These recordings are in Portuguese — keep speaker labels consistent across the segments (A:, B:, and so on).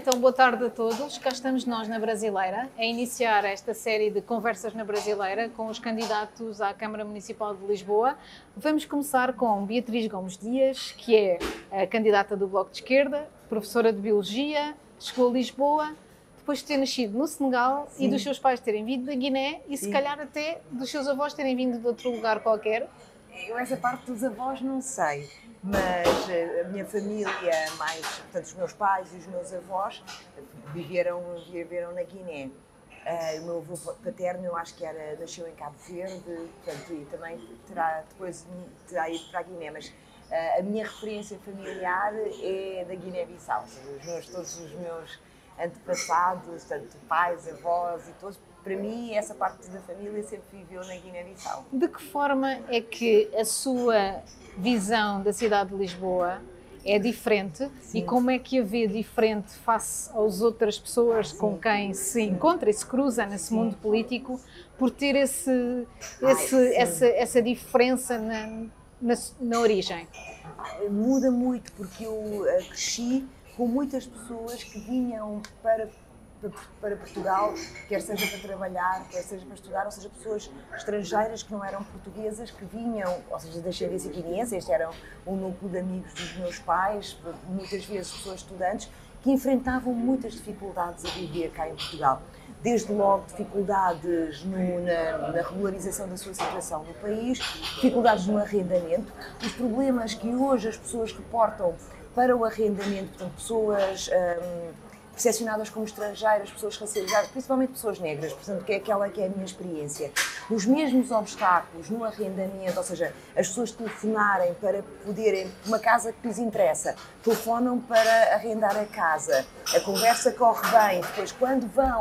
A: Então, boa tarde a todos. Cá estamos nós na Brasileira a iniciar esta série de conversas na Brasileira com os candidatos à Câmara Municipal de Lisboa. Vamos começar com Beatriz Gomes Dias, que é a candidata do Bloco de Esquerda, professora de Biologia, chegou a Lisboa depois de ter nascido no Senegal Sim. e dos seus pais terem vindo da Guiné e Sim. se calhar até dos seus avós terem vindo de outro lugar qualquer.
B: Eu essa parte dos avós não sei mas eh, a minha família, mais, portanto, os meus pais e os meus avós, viveram, viveram na Guiné. Uh, o meu avô paterno, eu acho que era, nasceu em Cabo Verde, portanto, e também terá, depois terá ido para a Guiné, mas uh, a minha referência familiar é da Guiné-Bissau, todos os meus antepassados, tanto pais, avós e todos, para mim, essa parte da família sempre viveu na Guiné-Bissau.
A: De que forma é que a sua visão da cidade de Lisboa é diferente Sim. e como é que a vê diferente face às outras pessoas Sim. com quem se encontra e se cruza nesse Sim. mundo político por ter esse, esse, Ai, essa, essa diferença na, na, na, origem?
B: Muda muito porque eu eh, cresci com muitas pessoas que vinham para para Portugal, quer seja para trabalhar, quer seja para estudar, ou seja, pessoas estrangeiras que não eram portuguesas, que vinham, ou seja, da Xavier Guineense, este era um núcleo de amigos dos meus pais, muitas vezes pessoas estudantes, que enfrentavam muitas dificuldades a viver cá em Portugal. Desde logo dificuldades no, na, na, regularização da sua situação no país, dificuldades no arrendamento, os problemas que hoje as pessoas reportam para o arrendamento, portanto, pessoas. Hum, percepcionadas como estrangeiras, pessoas racializadas, principalmente pessoas negras, portanto, que é aquela que é a minha experiência. Os mesmos obstáculos no arrendamento, ou seja, as pessoas telefonarem para poderem, uma casa que lhes interessa, telefonam para arrendar a casa, a conversa corre bem, depois quando vão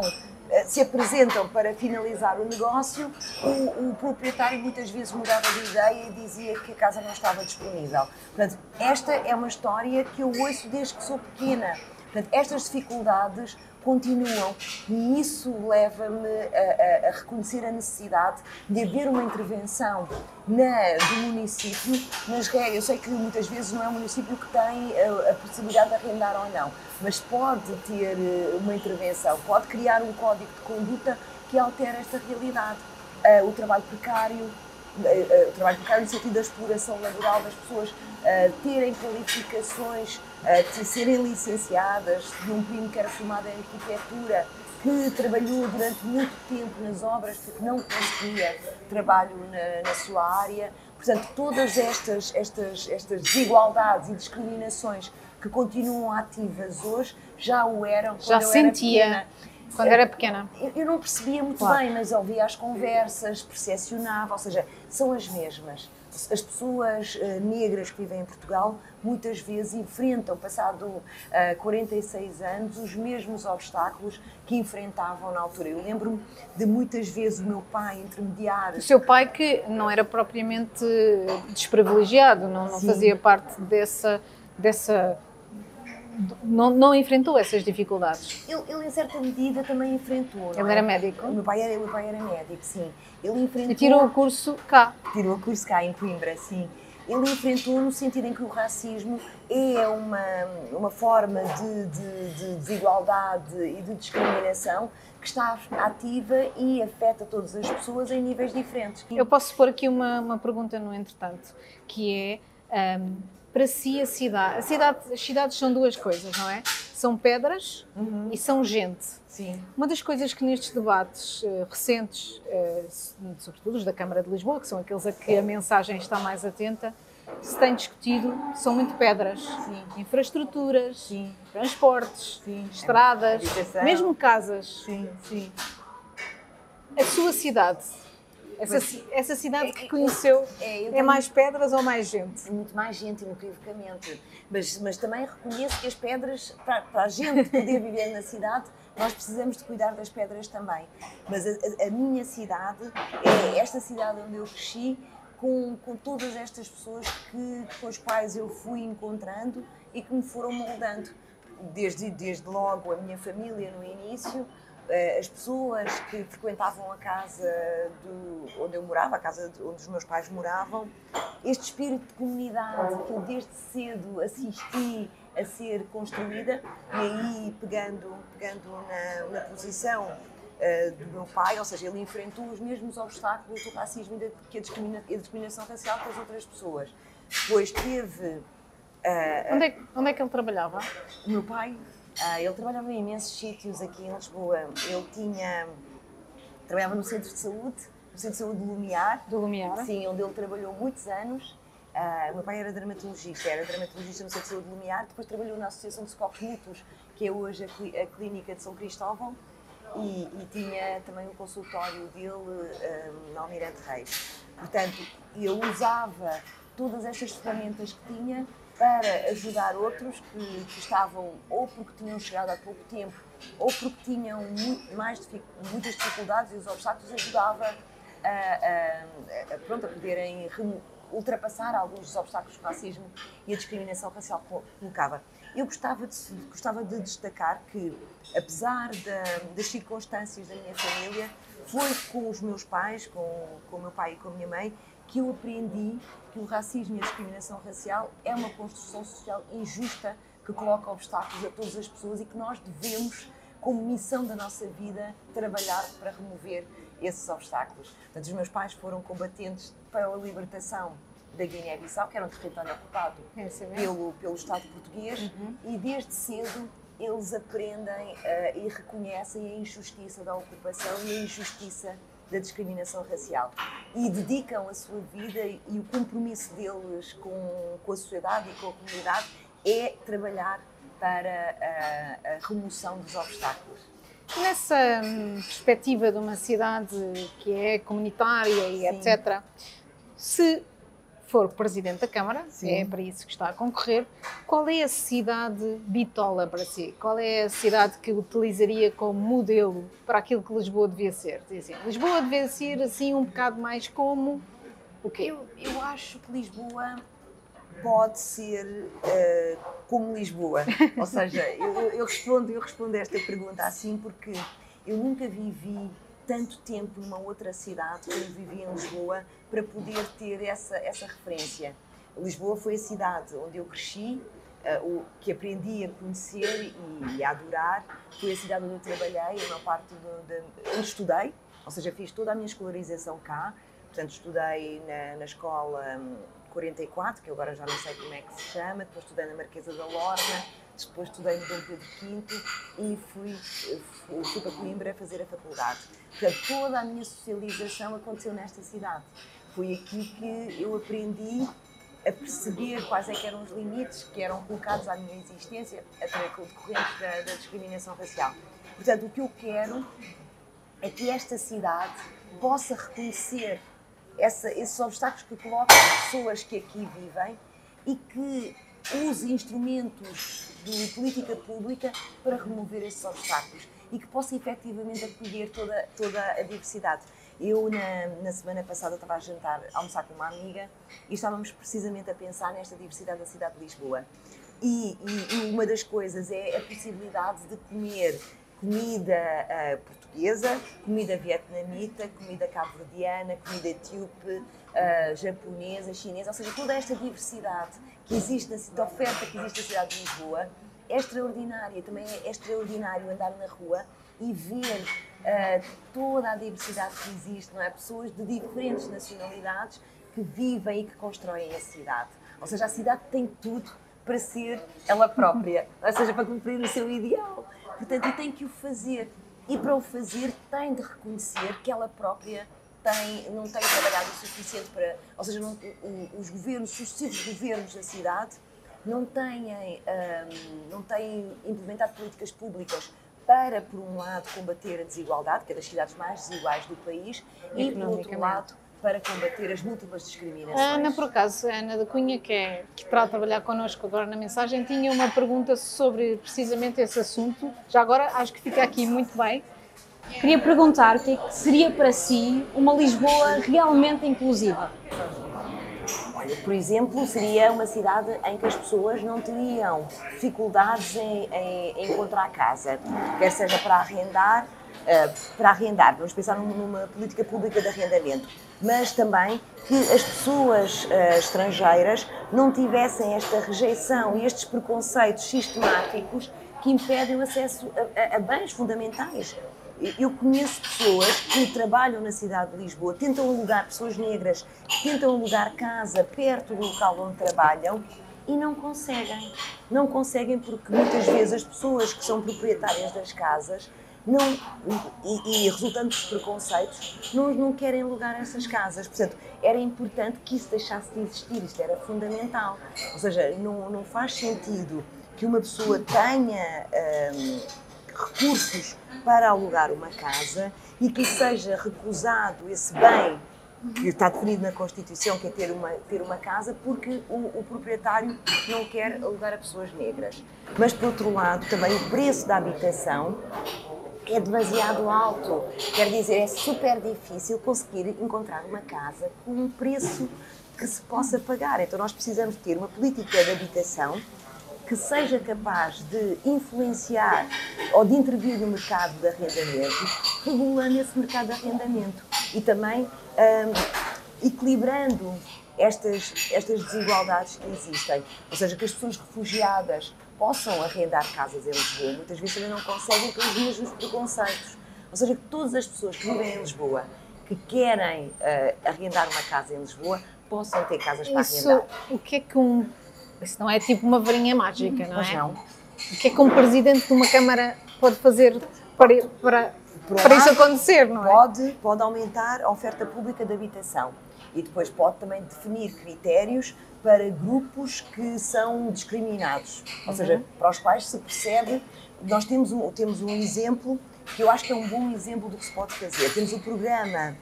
B: eh, se apresentam para finalizar o negócio, o, o, proprietário muitas vezes mudava de ideia e dizia que a casa não estava disponível. Portanto, esta é uma história que eu ouço desde que sou pequena. Portanto, estas dificuldades continuam e isso leva-me a, a, a, reconhecer a necessidade de haver uma intervenção na, do município regras. Eu sei que muitas vezes não é o município que tem a, a possibilidade de arrendar ou não, mas pode ter eh, uma intervenção, pode criar um código de conduta que altera esta realidade. Uh, o trabalho precário, uh, trabalho precário no sentido da exploração laboral das pessoas, uh, terem qualificações, uh, serem licenciadas, de um primo que era formado em arquitetura, que trabalhou durante muito tempo nas obras porque não conseguia trabalho na, na sua área. Portanto, todas estas, estas, estas desigualdades e discriminações que continuam ativas hoje já o eram quando
A: já
B: eu
A: sentia.
B: era pequena
A: quando era pequena?
B: Eu, não percebia muito claro. bem, mas ouvia as conversas, percepcionava, ou seja, são as mesmas. As pessoas uh, negras que vivem em Portugal muitas vezes enfrentam, passado uh, eh, 46 anos, os mesmos obstáculos que enfrentavam na altura. Eu lembro-me de muitas vezes o meu pai intermediar.
A: O seu pai, que não era propriamente desprivilegiado, não, não fazia parte dessa, dessa não, não enfrentou essas dificuldades?
B: Ele, ele, em certa medida, também enfrentou.
A: Ele é? era médico?
B: O meu pai era, meu pai era médico, sim. Ele enfrentou...
A: E tirou o curso cá?
B: Tirou o curso cá, em Coimbra, sim. Ele enfrentou no sentido em que o racismo é uma, uma forma de, de, de desigualdade e de discriminação que está ativa e afeta todas as pessoas em níveis diferentes.
A: Eu posso pôr aqui uma, uma pergunta no entretanto, que é... Um, para si a cidade. A cidade. As cidades são duas coisas, não é? São pedras uhum. e são gente.
B: Sim.
A: Uma das coisas que nestes debates uh, recentes, uh, sobretudo os da Câmara de Lisboa, que são aqueles a que a mensagem está mais atenta, se tem discutido são muito pedras. Sim. Infraestruturas, Sim. transportes, Sim. estradas, mesmo casas.
B: Sim. Sim.
A: A sua cidade essa, essa cidade que conheceu é, é, é mais pedras ou mais gente?
B: Muito mais gente, inequivocamente. Mas, mas também reconheço que as pedras, para, para a gente poder viver na cidade, nós precisamos de cuidar das pedras também. Mas a, a, minha cidade é esta cidade onde eu cresci, com, com todas estas pessoas que, com as quais eu fui encontrando e que me foram moldando. Desde, desde logo a minha família no início, as pessoas que frequentavam a casa do, onde eu morava, a casa onde os meus pais moravam, este espírito de comunidade que eu desde cedo assisti a ser construída, e aí pegando, pegando na, na posição uh, do meu pai, ou seja, ele enfrentou os mesmos obstáculos do racismo e que a, discrimina, a discriminação racial com as outras pessoas. Depois teve.
A: Uh, onde, é, onde é que ele trabalhava?
B: O meu pai, uh, ele trabalhava em imensos sítios aqui em Lisboa. Ele tinha. trabalhava no centro de saúde, no centro de saúde do Lumiar.
A: Do Lumiar?
B: Sim, onde ele trabalhou muitos anos. Uh, o meu pai era dermatologista, era dermatologista no Centro de Saúde de Lumiar, depois trabalhou na Associação de Socorros Mútuos, que é hoje a, a Clínica de São Cristóvão, e, e, tinha também o consultório dele um, na Almirante Reis. Portanto, eu usava todas estas ferramentas que tinha para ajudar outros que, que, estavam ou porque tinham chegado há pouco tempo ou porque tinham muito, mais, muitas dificuldades e os obstáculos ajudava a, a, a, pronto, a poderem ultrapassar alguns dos obstáculos que o racismo e a discriminação racial colocava. Eu gostava de, gostava de destacar que, apesar da, das circunstâncias da minha família, foi com os meus pais, com, com o meu pai e com a minha mãe, que eu aprendi que o racismo e a discriminação racial é uma construção social injusta que coloca obstáculos a todas as pessoas e que nós devemos, como missão da nossa vida, trabalhar para remover esses obstáculos. Portanto, os meus pais foram combatentes para a libertação da Guiné-Bissau, que era um território ocupado é pelo, pelo Estado português, uhum. e desde cedo eles aprendem uh, e reconhecem a injustiça da ocupação e a injustiça da discriminação racial. E dedicam a sua vida e, o compromisso deles com, com a sociedade e com a comunidade é trabalhar para a, a remoção dos obstáculos.
A: Nessa hum, perspectiva de uma cidade que é comunitária e Sim. etc., se for presidente da Câmara, Sim. é para isso que está a concorrer, qual é a cidade bitola para si? Qual é a cidade que utilizaria como modelo para aquilo que Lisboa devia ser? Assim, Lisboa devia ser assim um bocado mais como o quê?
B: Eu, eu acho que Lisboa pode ser uh, como Lisboa. Ou seja, eu, eu, respondo, eu respondo esta pergunta assim porque eu nunca vivi tanto tempo numa outra cidade como vivi em Lisboa para poder ter essa, essa referência. Lisboa foi a cidade onde eu cresci, uh, o, que aprendi a conhecer e, a adorar. Foi a cidade onde eu trabalhei, de, onde estudei, ou seja, fiz toda a minha escolarização cá. Portanto, estudei na, na escola um, 44, que eu agora já não sei como é que se chama, depois estudei na Marquesa da Lorna, depois estudei no Dom Pedro V e fui, fui, para Coimbra fazer a faculdade. Portanto, toda a minha socialização aconteceu nesta cidade. Foi aqui que eu aprendi a perceber quais é eram os limites que eram colocados à minha existência decorrente da, da discriminação racial. Portanto, o que eu quero é que esta cidade possa reconhecer essa, esses obstáculos que colocam as pessoas que aqui vivem e que use instrumentos de política pública para remover esses obstáculos e que possa efetivamente acolher toda, toda a diversidade. Eu, na, na, semana passada, estava a jantar, a almoçar com uma amiga e estávamos precisamente a pensar nesta diversidade da cidade de Lisboa. E, e, e uma das coisas é a possibilidade de comer comida uh, portuguesa, comida vietnamita, comida cabo-verdiana, comida etíope, uh, japonesa, chinesa, ou seja, toda esta diversidade que existe, da oferta que existe na cidade de Lisboa é extraordinária. Também é extraordinário andar na rua e ver uh, toda a diversidade que existe, não é? Pessoas de diferentes nacionalidades que vivem e que constroem a cidade. Ou seja, a cidade tem tudo para ser ela própria, ou seja, para cumprir o seu ideal. Portanto, tem que o fazer. E para o fazer, tem de reconhecer que ela própria tem, não tem trabalhado o suficiente para. Ou seja, não, os governos, os sucessivos governos da cidade, não têm, um, não têm implementado políticas públicas para, por um lado, combater a desigualdade, que é das cidades mais desiguais do país, e, por outro lado, para combater as múltiplas discriminações.
A: A Ana, por acaso, a Ana da Cunha, que, é, que está a trabalhar connosco agora na mensagem, tinha uma pergunta sobre precisamente esse assunto. Já agora acho que fica aqui muito bem.
C: Queria perguntar o que, é que seria para si uma Lisboa realmente inclusiva?
B: Olha, por exemplo, seria uma cidade em que as pessoas não teriam dificuldades em, em, em encontrar casa, quer seja para arrendar, uh, para arrendar, vamos pensar numa política pública de arrendamento, mas também que as pessoas uh, estrangeiras não tivessem esta rejeição e estes preconceitos sistemáticos que impedem o acesso a, a, a bens fundamentais. Eu conheço pessoas que trabalham na cidade de Lisboa, tentam alugar, pessoas negras, tentam alugar casa perto do local onde trabalham e não conseguem. Não conseguem porque muitas vezes as pessoas que são proprietárias das casas não, e, e resultando dos preconceitos, não, não querem alugar essas casas. Portanto, era importante que isso deixasse de existir, isto era fundamental. Ou seja, não, não faz sentido que uma pessoa tenha hum, recursos para alugar uma casa e que seja recusado esse bem que está definido na Constituição, que é ter uma, ter uma casa, porque o, o, proprietário não quer alugar a pessoas negras. Mas, por outro lado, também o preço da habitação é demasiado alto. Quer dizer, é super difícil conseguir encontrar uma casa com um preço que se possa pagar. Então, nós precisamos ter uma política de habitação que seja capaz de influenciar ou de intervir no mercado de arrendamento, regulando esse mercado de arrendamento e também um, equilibrando estas, estas desigualdades que existem. Ou seja, que as pessoas refugiadas possam arrendar casas em Lisboa, muitas vezes também não conseguem pelos mesmos preconceitos. Ou seja, que todas as pessoas que vivem em Lisboa, que querem uh, arrendar uma casa em Lisboa, possam ter casas para
A: Isso,
B: arrendar.
A: O que é que um isso não é tipo uma varinha mágica, não
B: Pois
A: é?
B: não.
A: O que é que um presidente de uma Câmara pode fazer para, para, para isso acontecer, não é?
B: Pode, pode aumentar a oferta pública de habitação e depois pode também definir critérios para grupos que são discriminados, ou
A: Uhum.
B: seja, para os quais se percebe. Nós temos um, temos um exemplo que eu acho que é um bom exemplo do que se pode fazer. Temos o programa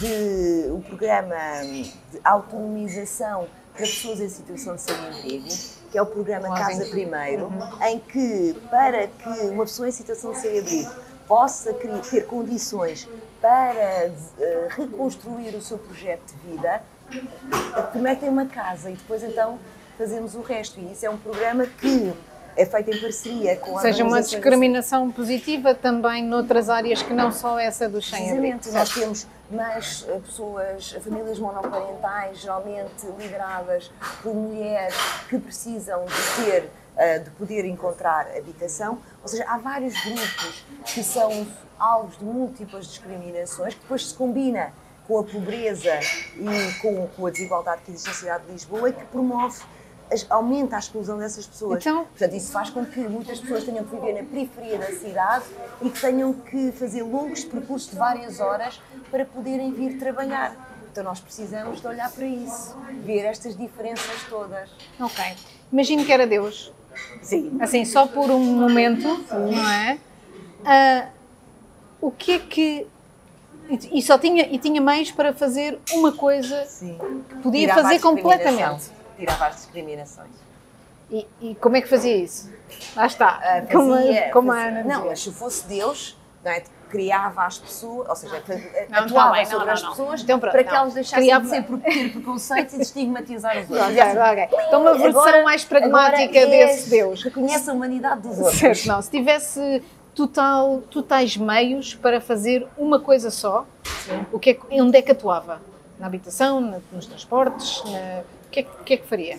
B: de, o programa de autonomização para pessoas em situação de sem-abrigo, que é o programa Casa. Primeiro, em que, para que uma pessoa em situação de sem-abrigo possa ter condições para eh, reconstruir o seu projeto de vida, primeiro tem uma casa e depois então fazemos o resto. E isso é um programa que é feito em parceria com
A: Ou seja, uma discriminação positiva também noutras áreas que não só essa do sem-abrigo.
B: Precisamente, nós temos mais eh, pessoas, famílias monoparentais, geralmente lideradas por mulheres que precisam de ter, eh, de poder encontrar habitação. Ou seja, há vários grupos que são alvos de múltiplas discriminações que depois se combina com a pobreza e com, com a desigualdade que existe na cidade de Lisboa e que promove, aumenta a exclusão dessas pessoas.
A: Então-
B: Portanto, isso faz com que muitas pessoas tenham que viver na periferia da cidade e que tenham que fazer longos percursos de várias horas para poderem vir trabalhar. Então, nós precisamos de olhar para isso, ver estas diferenças todas.
A: Ok. Imagino que era Deus,
B: Sim.
A: assim, só por um momento, não é? Ah, o que é que. E só tinha, e tinha meios para fazer uma coisa
B: Sim.
A: que podia
B: Tirava
A: fazer completamente.
B: Tirava as discriminações.
A: E, e como é que fazia isso? Lá está.
B: Ah,
A: como, a-
B: fazia-
A: como a
B: fazia- Não, mas se fosse Deus, não é? Criava as pessoas, ou seja,
A: Não,
B: atuava
A: tá bem,
B: sobre
A: não,
B: as
A: não.
B: pessoas
A: Então, pronto,
B: para que
A: não.
B: elas deixassem
A: Criava-
B: de ser por ter preconceitos e de estigmatizar os outros.
A: Ok, ok. Então uma versão
B: Agora-
A: mais pragmática
B: agora és-
A: desse Deus.
B: Reconhece a humanidade dos outros.
A: Certo, não. Se tivesse total, totais meios para fazer uma coisa só, o que é, onde é que atuava? Na habitação, na- nos transportes? na- o, que é, que- o que é que faria?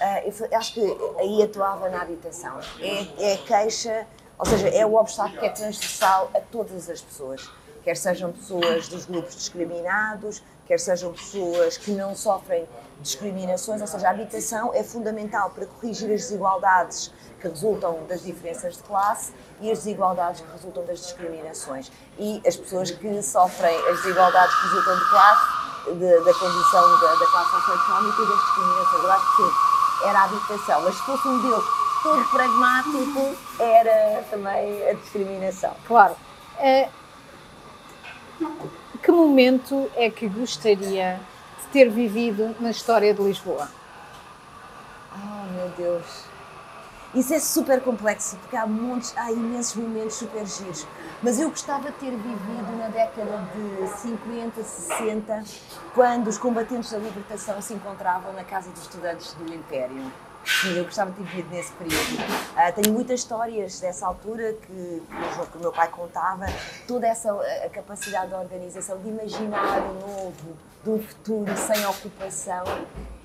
B: Ah, eu acho que aí atuava na habitação. É, é a queixa, ou seja, é o obstáculo que é transversal a todas as pessoas. Quer sejam pessoas dos grupos discriminados, quer sejam pessoas que não sofrem discriminações, ou seja, a habitação é fundamental para corrigir as desigualdades que resultam das diferenças de classe e as desigualdades que resultam das discriminações. E as pessoas que sofrem as desigualdades que resultam de classe, de- da condição da, da classe socioeconómica e das discriminações. Eu acho que sim, era a habitação. Mas se fosse um Deus todo pragmático, era também a discriminação.
A: Claro. Eh, que momento é que gostaria de ter vivido na história de Lisboa?
B: Oh, meu Deus. Isso é super complexo, porque há, montes, há imensos momentos super giros. Mas eu gostava de ter vivido na década de 50, 60, quando os combatentes da libertação se encontravam na Casa dos Estudantes do Império. Sim, eu gostava de ter vivido nesse período. Uh, tenho muitas histórias dessa altura que, que, o meu pai contava, toda essa capacidade de organização, de imaginar o novo, um futuro sem ocupação,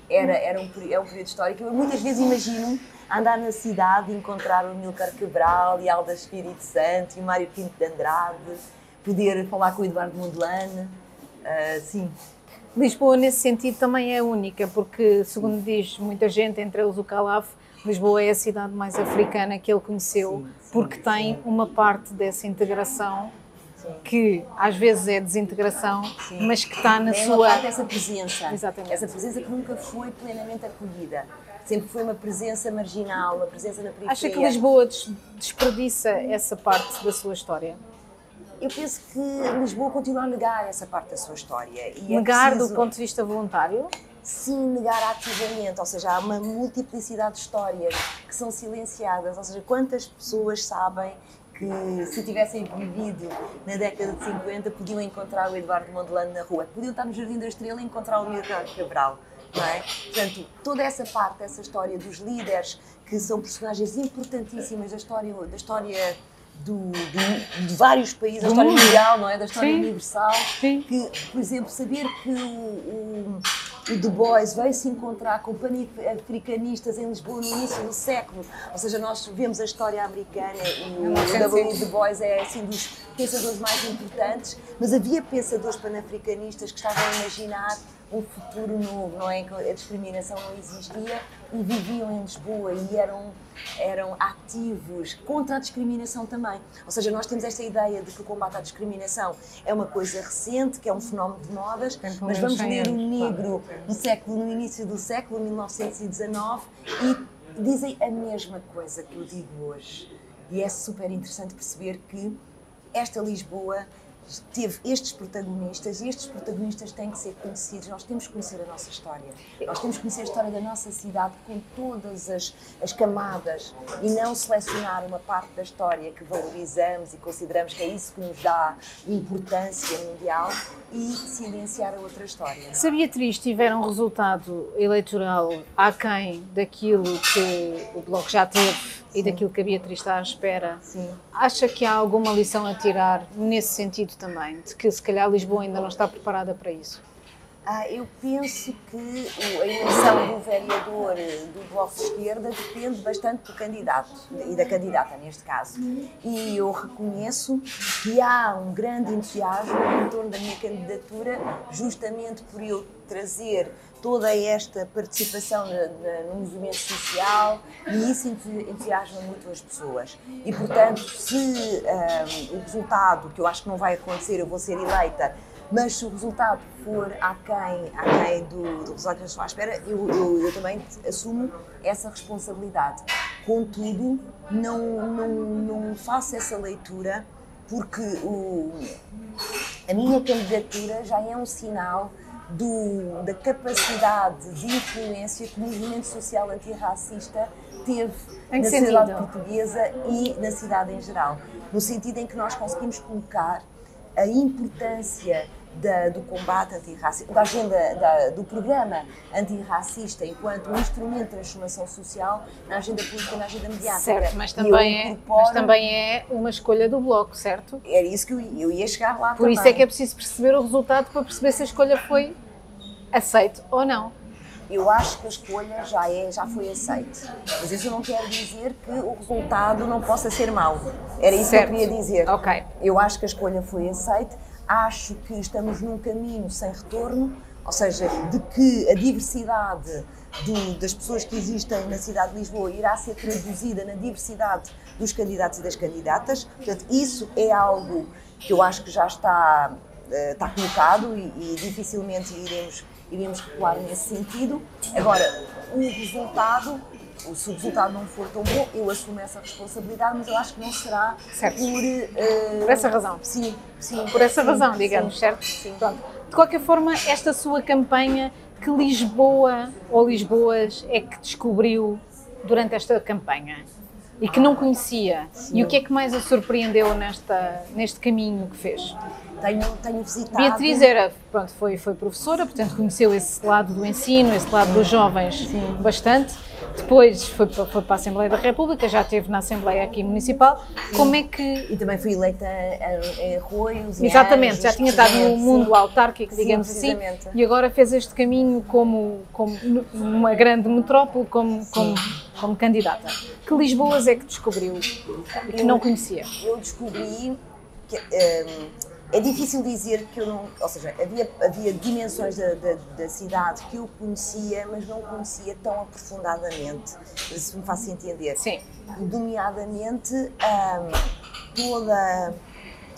B: era, era um, é um período histórico. Eu muitas vezes imagino andar na cidade e encontrar o Milcar Cabral e Alda Espírito Santo e o Mário Pinto de Andrade, poder falar com o Eduardo Mondlane, uh, sim.
A: Lisboa, nesse sentido, também é única, porque, segundo diz muita gente, entre eles o Calaf, Lisboa é a cidade mais africana que ele conheceu, sim, sim, porque tem sim. uma parte dessa integração que às vezes é desintegração, mas que está na
B: é
A: sua.
B: Parte dessa presença. Exatamente. Essa presença que nunca foi plenamente acolhida. Sempre foi uma presença marginal, uma presença na periferia.
A: Acha que Lisboa desperdiça essa parte da sua história?
B: Eu penso que Lisboa continua a negar essa parte da sua história.
A: É negar é preciso... do ponto de vista voluntário?
B: Sim, negar ativamente, ou seja, há uma multiplicidade de histórias que são silenciadas, ou seja, quantas pessoas sabem que se tivessem vivido na década de 50 podiam encontrar o Eduardo Mondlane na rua, podiam estar no Jardim da Estrela e encontrar o Milton Cabral. Não é? Portanto, toda essa parte, essa história dos líderes, que são personagens importantíssimas da história, da história do, do, de vários países, da história mundial, não é? Da história Sim. universal. Sim. Que, por exemplo, saber que o, o, o Du Bois veio se encontrar com pan-africanistas em Lisboa no início do século, ou seja, nós vemos a história americana e o W. Du Bois é assim dos pensadores mais importantes, mas havia pensadores pan-africanistas que estavam a imaginar um futuro novo, não é? A discriminação não existia e viviam em Lisboa e eram, eram ativos contra a discriminação também. Ou seja, nós temos esta ideia de que o combate à discriminação é uma coisa recente, que é um fenómeno de modas, mas vamos ler o negro no, século, no início do século, 1919, e dizem a mesma coisa que eu digo hoje. E é super interessante perceber que esta Lisboa teve estes protagonistas e estes protagonistas têm que ser conhecidos. Nós temos que conhecer a nossa história. Nós temos que conhecer a história da nossa cidade com todas as, as camadas e não selecionar uma parte da história que valorizamos e consideramos que é isso que nos dá importância mundial e silenciar a outra história.
A: Se a Beatriz tiver um resultado eleitoral aquém daquilo que o Bloco já teve e daquilo que a Beatriz está à espera, Sim. acha que há alguma lição a tirar nesse sentido também? De que se calhar Lisboa ainda não está preparada para isso?
B: Ah, eu penso que a eleição do vereador do Bloco de Esquerda depende bastante do candidato e da candidata, neste caso. E eu reconheço que há um grande entusiasmo em torno da minha candidatura, justamente por eu trazer toda esta participação no movimento social e isso entusiasma muito as pessoas. E, portanto, se um, o resultado, que eu acho que não vai acontecer, eu vou ser eleita, mas se o resultado for aquém, aquém do, do resultado que estou à espera, eu, eu, eu também assumo essa responsabilidade. Contudo, não, não, não faço essa leitura porque o, a minha candidatura já é um sinal do, da capacidade de influência que o movimento social antirracista teve na sociedade portuguesa e na cidade em geral. No sentido em que nós conseguimos colocar a importância da, do combate antirracista, da agenda da, do programa antirracista enquanto um instrumento de transformação social na agenda política na agenda mediática.
A: Certo, mas também, é, mas também é uma escolha do Bloco, certo?
B: Era isso que eu, eu ia chegar lá
A: Por também. isso é que é preciso perceber o resultado para perceber se a escolha foi aceita ou não.
B: Eu acho que a escolha já, é, já foi aceita. Mas isso não quer dizer que o resultado não possa ser mau. Era isso certo. que eu queria dizer.
A: Okay.
B: Eu acho que a escolha foi aceita acho que estamos num caminho sem retorno, ou seja, de que a diversidade do, das pessoas que existem na cidade de Lisboa irá ser traduzida na diversidade dos candidatos e das candidatas. Portanto, isso é algo que eu acho que já está, uh, está colocado e, e dificilmente iremos, iremos recuar nesse sentido. Agora, o resultado se o resultado não for tão bom, eu assumo essa responsabilidade, mas eu acho que não será
A: certo.
B: por...
A: Uh, por essa razão.
B: Sim, sim.
A: Por essa
B: sim,
A: razão, digamos,
B: sim,
A: certo?
B: Sim.
A: Pronto. De qualquer forma, esta sua campanha, que Lisboa ou Lisboas é que descobriu durante esta campanha? E que não conhecia? E o que é que mais a surpreendeu nesta, neste caminho que fez?
B: Tenho, tenho visitado.
A: Beatriz era, pronto, foi, foi professora, portanto conheceu esse lado do ensino, esse lado dos jovens bastante. Depois foi, para- foi para a Assembleia da República, já esteve na Assembleia aqui Municipal. Como é que.
B: E também fui eleita em, em Arroios.
A: Exatamente,
B: Anjos,
A: já tinha estado no mundo
B: sim.
A: autárquico,
B: Sim,
A: digamos assim,
B: precisamente.
A: e agora fez este caminho como, como numa grande metrópole, como, como, como candidata. Que Lisboas é que descobriu e que não conhecia?
B: eu descobri que hum, é difícil dizer que eu não. Ou seja, havia, havia dimensões da, da, da cidade que eu conhecia, mas não conhecia tão aprofundadamente. Se me faço entender.
A: Sim.
B: Nomeadamente hum, toda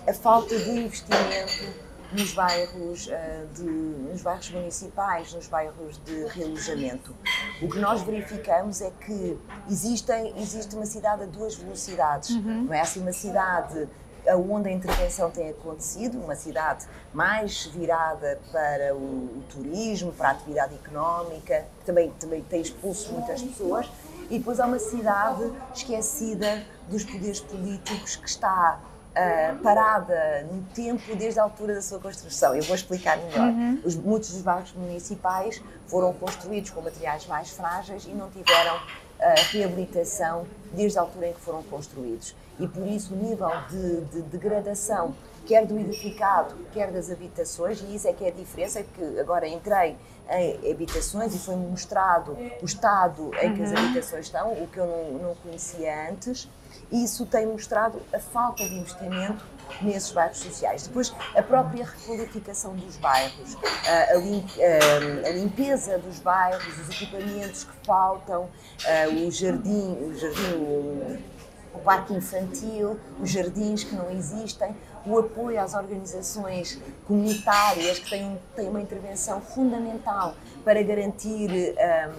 B: a falta de investimento nos bairros, ah, de, nos bairros municipais, nos bairros de realojamento. O que nós verificamos é que existem, existe uma cidade a duas velocidades. Não é assim uma cidade onde a intervenção tem acontecido, uma cidade mais virada para o, o turismo, para a atividade económica, que também, também tem expulso muitas pessoas, e depois há uma cidade esquecida dos poderes políticos que está ah, parada no tempo desde a altura da sua construção. Eu vou explicar melhor. Os, muitos dos bairros municipais foram construídos com materiais mais frágeis e não tiveram ah, reabilitação desde a altura em que foram construídos. E por isso o nível de, de degradação, quer do edificado, quer das habitações, e isso é que é a diferença, é que agora entrei em habitações e foi-me mostrado o estado em que as habitações estão, o que eu não, não conhecia antes, e isso tem mostrado a falta de investimento nesses bairros sociais. Depois, a própria requalificação dos bairros, a, lim- a- a limpeza dos bairros, os equipamentos que faltam, a, o jardim, o jardim, o, o parque infantil, os jardins que não existem, o apoio às organizações comunitárias que têm, têm uma intervenção fundamental para garantir, hum,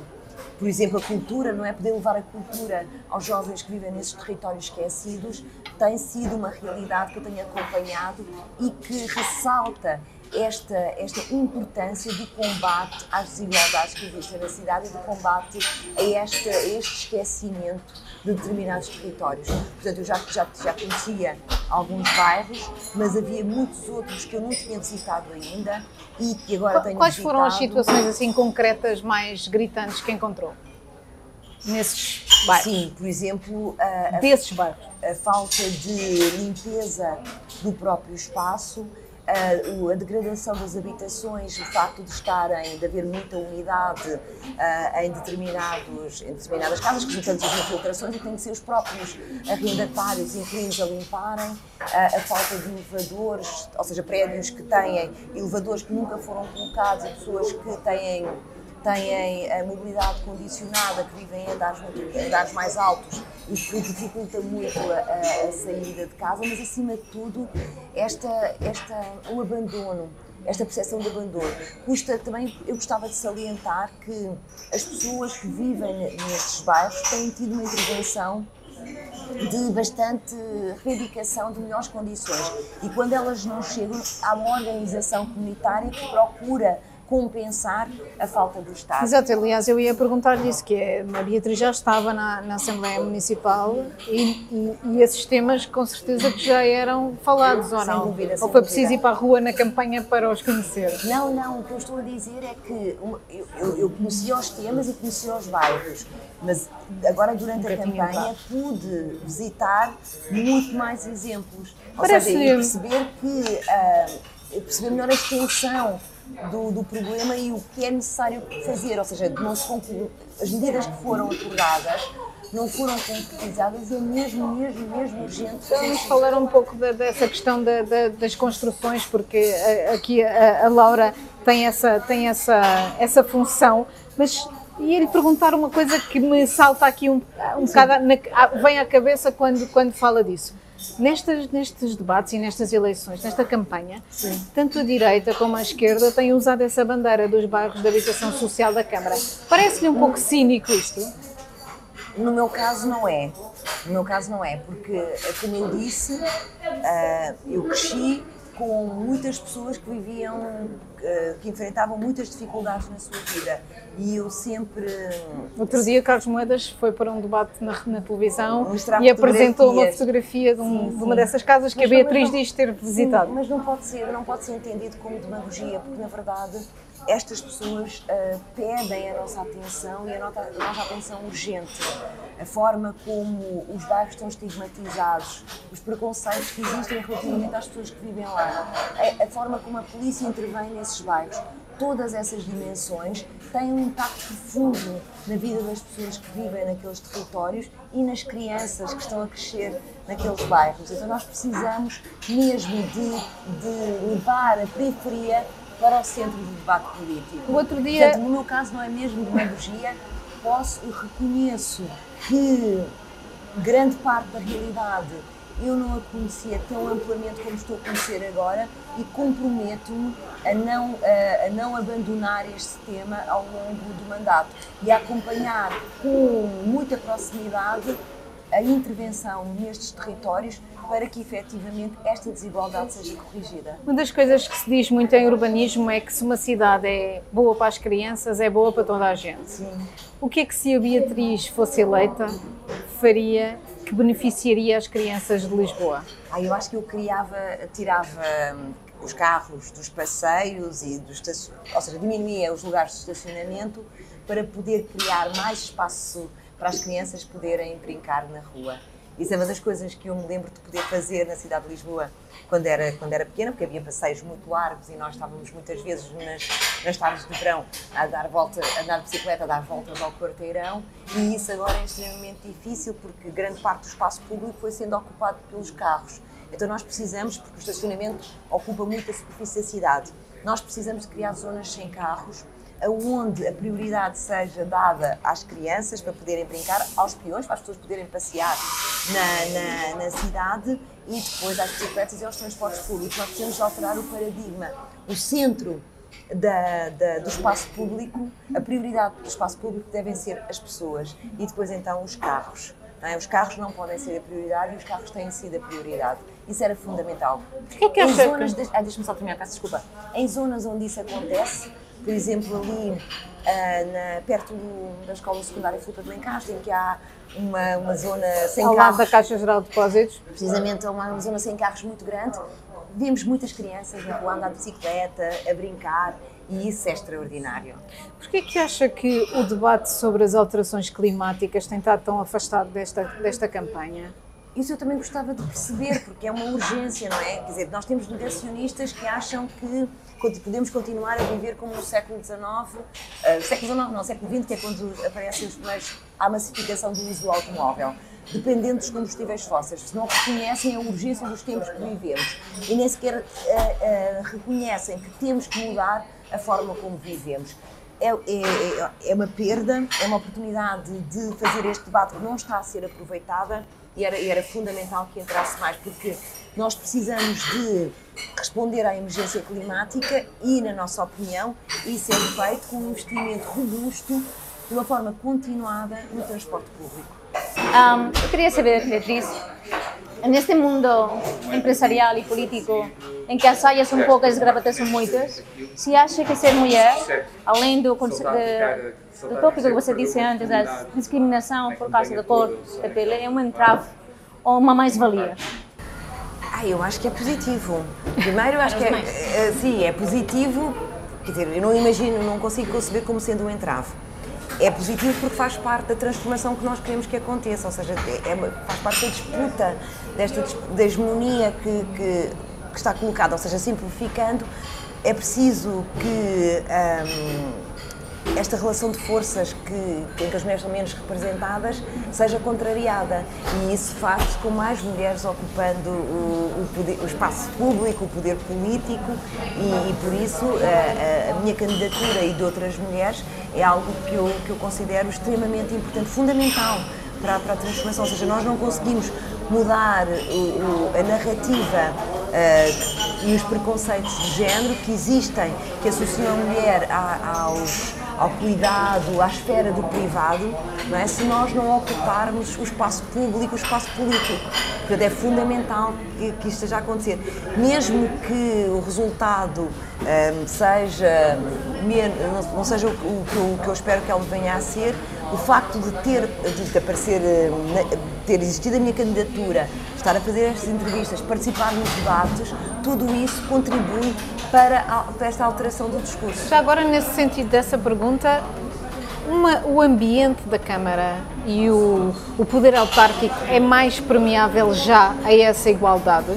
B: por exemplo, a cultura, não é? Poder levar a cultura aos jovens que vivem nesses territórios esquecidos, tem sido uma realidade que eu tenho acompanhado e que ressalta esta, esta importância do combate às desigualdades que existem na cidade e do combate a, a este esquecimento de determinados territórios. Portanto, eu já, já, já conhecia alguns bairros, mas havia muitos outros que eu não tinha visitado ainda e que agora tenho
A: Quais foram as
B: visitado.
A: situações assim concretas mais gritantes que encontrou nesses bairros?
B: Sim, por exemplo, a, a
A: Desses bairros.
B: a falta de limpeza do próprio espaço, a, a degradação das habitações, o facto de estarem, de haver muita umidade ah, em, determinados, em determinadas casas, que resultantes das infiltrações e têm que ser os próprios arrendatários e inquilinos a limparem, ah, a falta de elevadores, ou seja, prédios que têm elevadores que nunca foram colocados e pessoas que têm têm a mobilidade condicionada, que vivem em andares, andares mais altos e que dificulta muito a- a saída de casa, mas acima de tudo esta, esta, o abandono, esta percepção de abandono. Custa também, eu gostava de salientar que as pessoas que vivem nestes bairros têm tido uma intervenção de bastante reivindicação de melhores condições. E quando elas não chegam, há uma organização comunitária que procura compensar a falta do Estado.
A: Exato, aliás, eu ia perguntar-lhe isso, que é, a Beatriz já estava na, na Assembleia Municipal e, e, e esses temas com certeza que já eram falados, ou
B: Sem
A: não?
B: dúvida,
A: ou foi preciso ir para a rua na campanha para os conhecer?
B: Não, não, o que eu estou a dizer é que eu, eu, eu conhecia os temas e conhecia os bairros, mas agora durante a
A: Nunca tinha
B: campanha pude visitar muito mais exemplos. Ou
A: Parece-
B: seja, perceber que ah, perceber melhor a extensão do, do problema e o que é necessário fazer, ou seja, não se conclu- as medidas que foram acordadas não foram concretizadas e é mesmo, mesmo, mesmo urgente.
A: Vamos falar um pouco da- dessa questão da- da- das construções, porque eh, aqui a, a Laura tem essa, tem essa, essa função, mas ia lhe perguntar uma coisa que me salta aqui um, um bocado, na- à- vem à cabeça quando, quando fala disso. Nestas, nestes debates e nestas eleições, nesta campanha, tanto a direita como a esquerda têm usado essa bandeira dos bairros de habitação social da Câmara. Parece-lhe um pouco cínico isto?
B: No meu caso não é. No meu caso não é, porque, como eu disse, ah, eu cresci com muitas pessoas que viviam, que enfrentavam muitas dificuldades na sua vida. E eu sempre.
A: Outro dia, Carlos Moedas foi para um debate na, na televisão
B: Mostrar
A: e apresentou uma fotografia de, um-
B: Sim,
A: de uma
B: sim.
A: dessas casas que
B: Mas
A: a Beatriz
B: não-
A: diz ter
B: Sim,
A: visitado.
B: mas não pode ser, não pode ser entendido como demagogia, porque na verdade estas pessoas ah, pedem a nossa atenção e a nossa, a nossa atenção urgente. A forma como os bairros estão estigmatizados, os preconceitos que existem relativamente às pessoas que vivem lá, a, a forma como a polícia intervém nesses bairros, todas essas dimensões têm um impacto profundo na vida das pessoas que vivem naqueles territórios e nas crianças que estão a crescer naqueles bairros. Então nós precisamos mesmo de, de levar a periferia para o centro do debate político.
A: O outro dia-
B: Portanto, no meu caso não é mesmo demagogia, posso e reconheço que grande parte da realidade eu não a conhecia tão amplamente como estou a conhecer agora e comprometo-me a não, a, a não abandonar este tema ao longo do mandato e a acompanhar com muita proximidade a intervenção nestes territórios para que efetivamente esta desigualdade seja corrigida.
A: Uma das coisas que se diz muito em urbanismo é que se uma cidade é boa para as crianças, é boa para toda a gente.
B: Sim.
A: O que é que se a Beatriz fosse eleita faria que beneficiaria as crianças de Lisboa?
B: Ah, eu acho que eu criava, tirava hum, os carros dos passeios e dos ou seja, diminuía os lugares de estacionamento para poder criar mais espaço para as crianças poderem brincar na rua. Isso é uma das coisas que eu me lembro de poder fazer na cidade de Lisboa quando era, quando era pequena, porque havia passeios muito largos e nós estávamos muitas vezes nas, nas tardes de verão a dar volta, a andar de bicicleta, a dar voltas ao quarteirão e isso agora é extremamente difícil porque grande parte do espaço público foi sendo ocupado pelos carros. Então nós precisamos, porque o estacionamento ocupa muita superfície da cidade, nós precisamos de criar zonas sem carros, onde a prioridade seja dada às crianças para poderem brincar, aos peões, para as pessoas poderem passear na, na, na cidade e depois às bicicletas e aos transportes públicos. Nós precisamos alterar o paradigma. O centro da, da- do espaço público, a prioridade do espaço público devem ser as pessoas e depois então os carros. é? Os carros não podem ser a prioridade e os carros têm sido a prioridade. Isso era fundamental.
A: Porquê que
B: em zonas
A: que-
B: de- ah, deixa-me só terminar, peço desculpa. Em zonas onde isso acontece, por exemplo, ali ah, na- perto do- da Escola Secundária Filipe de Lencastre, em que há uma, uma zona sem
A: Ao lado da
B: carros,
A: Caixa Geral de Depósitos?
B: precisamente é uma zona sem carros muito grande, vemos muitas crianças na rua andar de bicicleta, a brincar, e isso é extraordinário.
A: Porquê que acha que o debate sobre as alterações climáticas tem estado tão afastado desta, desta campanha?
B: Isso eu também gostava de perceber, porque é uma urgência, não é? Quer dizer, nós temos negacionistas que acham que podemos continuar a viver como no século XIX, ah, século XIX não, século XX, que é quando aparecem os primeiros, a massificação do uso do automóvel, dependendo dos combustíveis fósseis. Se não reconhecem a urgência dos tempos que vivemos e nem sequer ah, ah, reconhecem que temos que mudar a forma como vivemos. É, é- é uma perda, é uma oportunidade de fazer este debate que não está a ser aproveitada e era, era fundamental que entrasse mais, porque nós precisamos de responder à emergência climática e, na nossa opinião, isso é feito com um investimento robusto, de uma forma continuada, no transporte público.
C: Am, eu queria saber, Beatriz, neste mundo empresarial e político, em que as saias são poucas e as gravatas são muitas, se acha que ser mulher, além do, de- do tópico que você disse antes, da discriminação por causa da cor da pele, é um entrave ou uma mais-valia?
B: Ah, eu acho que é positivo. Primeiro, eu acho que é, eh, sim, é positivo. Quer dizer, eu não imagino, não consigo conceber como sendo um entrave. É positivo porque faz parte da transformação que nós queremos que aconteça, ou seja, é uma- faz parte da disputa, desta da hegemonia que, que, que está colocada, ou seja, simplificando, é preciso que hum, esta relação de forças que, em que as mulheres são menos representadas seja contrariada. E isso faz com mais mulheres ocupando o, o poder- o espaço público, o poder político. E, e por isso a, a- minha candidatura e de outras mulheres é algo que eu, que eu considero extremamente importante, fundamental para, para a transformação, ou seja, nós não conseguimos mudar o- a narrativa eh, e os preconceitos de género que existem, que associam a mulher a- aos- ao cuidado, à esfera do privado, não é? se nós não ocuparmos o espaço público, o espaço político. Portanto, é fundamental que, que isto esteja a acontecer. Mesmo que o resultado um, seja, não seja o, o, o, que eu espero que ele venha a ser, o facto de ter, de aparecer, ter existido a minha candidatura, estar a fazer estas entrevistas, participar nos debates, tudo isso contribui para, para esta alteração do discurso.
A: Já agora, nesse sentido dessa pergunta, uma, o ambiente da Câmara e o, o poder autárquico é mais permeável já a essa igualdade?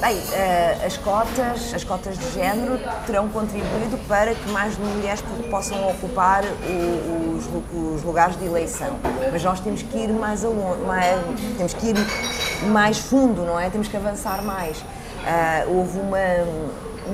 B: Bem, uh, as cotas, as cotas de género terão contribuído para que mais mulheres possam ocupar o, os, os, lugares de eleição. Mas nós temos que ir mais, mais, temos que ir mais fundo, não é? Temos que avançar mais. Uh, houve uma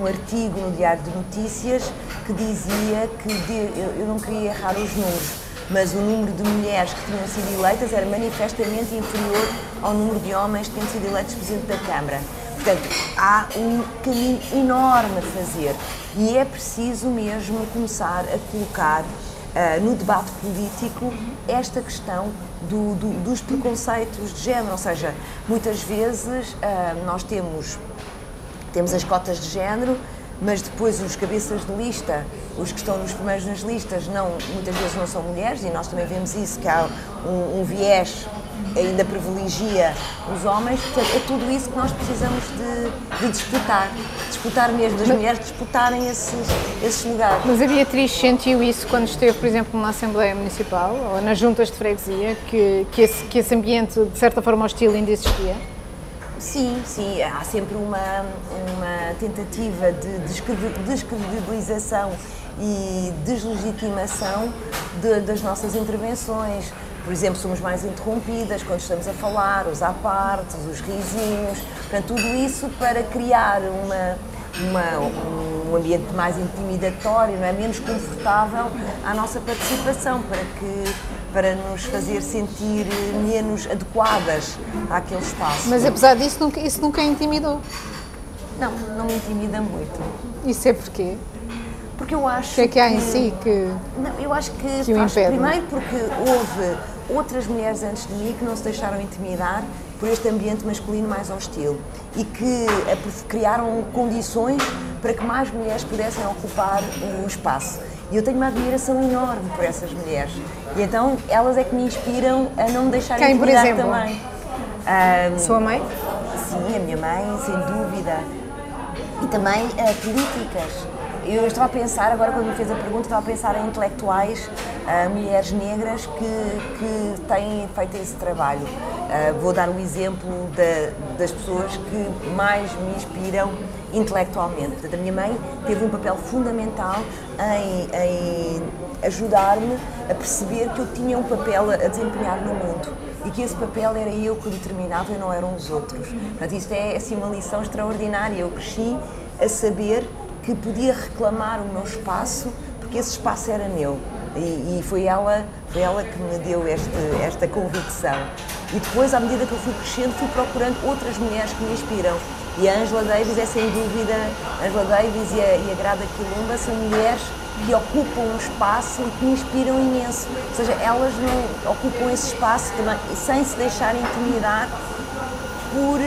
B: um artigo no Diário de Notícias que dizia que de, eu, eu não queria errar os números, mas o número de mulheres que tinham sido eleitas era manifestamente inferior ao número de homens que tinham sido eleitos Presidente da Câmara. Portanto, há um caminho enorme a fazer e é preciso mesmo começar a colocar uh, no debate político esta questão do, do, dos preconceitos de género, ou seja, muitas vezes uh, nós temos temos as cotas de género, mas depois os cabeças de lista, os que estão nos primeiros nas listas, não, muitas vezes não são mulheres, e nós também vemos isso, que há um, um viés ainda privilegia os homens, portanto é tudo isso que nós precisamos de, de disputar, disputar mesmo, das mas, mulheres disputarem esses, esses lugares.
A: Mas a Beatriz sentiu isso quando esteve, por exemplo, na Assembleia Municipal ou nas juntas de freguesia, que, que, esse, que esse ambiente de certa forma hostil ainda existia?
B: Sim, sim, há sempre uma, uma tentativa de descredibilização e deslegitimação de, das nossas intervenções. Por exemplo, somos mais interrompidas quando estamos a falar, os apartes, os risinhos, portanto, tudo isso para criar uma, uma, um ambiente mais intimidatório, não é? menos confortável à nossa participação, para que para nos fazer sentir menos adequadas àquele espaço.
A: Mas apesar disso, nunca, isso nunca intimidou?
B: Não, não me intimida muito.
A: Isso é porquê?
B: Porque eu acho.
A: O que é que há em si que.
B: Não, eu acho que. que faz, primeiro porque houve outras mulheres antes de mim que não se deixaram intimidar por este ambiente masculino mais hostil e que criaram condições para que mais mulheres pudessem ocupar um espaço. E eu tenho uma admiração enorme por essas mulheres. E então elas é que me inspiram a não me deixar
A: Quem,
B: intimidar
A: por exemplo?
B: também.
A: Um, Sua mãe?
B: Sim, a minha mãe, sem dúvida. E também uh, políticas. Eu estava a pensar, agora quando me fez a pergunta, estava a pensar em intelectuais, uh, mulheres negras que, que têm feito esse trabalho. Uh, vou dar um exemplo das pessoas que mais me inspiram intelectualmente. Portanto, a minha mãe teve um papel fundamental em, em ajudar-me a perceber que eu tinha um papel a desempenhar no mundo e que esse papel era eu que determinava e não eram os outros. Portanto, isto é assim, uma lição extraordinária. Eu cresci a saber que podia reclamar o meu espaço porque esse espaço era meu. E, e, foi, ela, foi ela que me deu este, esta convicção. E depois, à medida que eu fui crescendo, fui procurando outras mulheres que me inspiram. E a Angela Davis é sem dúvida, Angela Davis e a, e a Grada Quilomba são mulheres que ocupam um espaço e que me inspiram imenso. Ou seja, elas não ocupam esse espaço também, sem se deixarem intimidar por,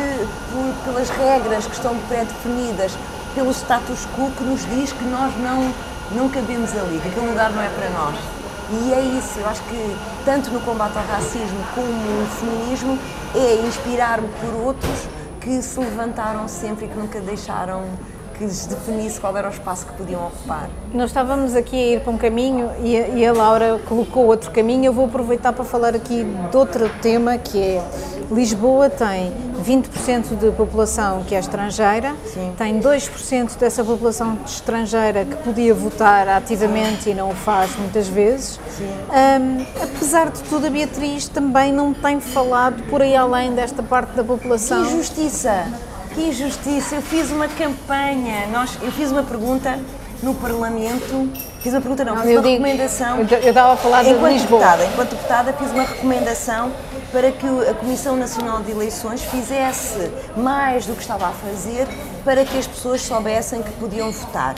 B: por, pelas regras que estão pré-definidas, pelo status quo que nos diz que nós não, não cabemos ali, que aquele lugar não é para nós. E é isso, eu acho que tanto no combate ao racismo como no feminismo é inspirar-me por outros que se levantaram sempre e que nunca deixaram que lhes definisse qual era o espaço que podiam ocupar.
A: Nós estávamos aqui a ir para um caminho e a, e a Laura colocou outro caminho. Eu vou aproveitar para falar aqui de outro tema que é Lisboa tem 20% de população que é estrangeira, Sim. tem 2% dessa população estrangeira que podia votar ativamente e não o faz muitas vezes. Um, apesar de tudo, a Beatriz também não tem falado por aí além desta parte da população.
B: Que injustiça! Que injustiça! Eu fiz uma campanha, nós, eu fiz uma pergunta no Parlamento, fiz uma pergunta não, não fiz uma digo, recomendação.
A: Eu estava a falar de
B: enquanto
A: Lisboa.
B: Deputada, enquanto deputada fiz uma recomendação para que a Comissão Nacional de Eleições fizesse mais do que estava a fazer para que as pessoas soubessem que podiam votar.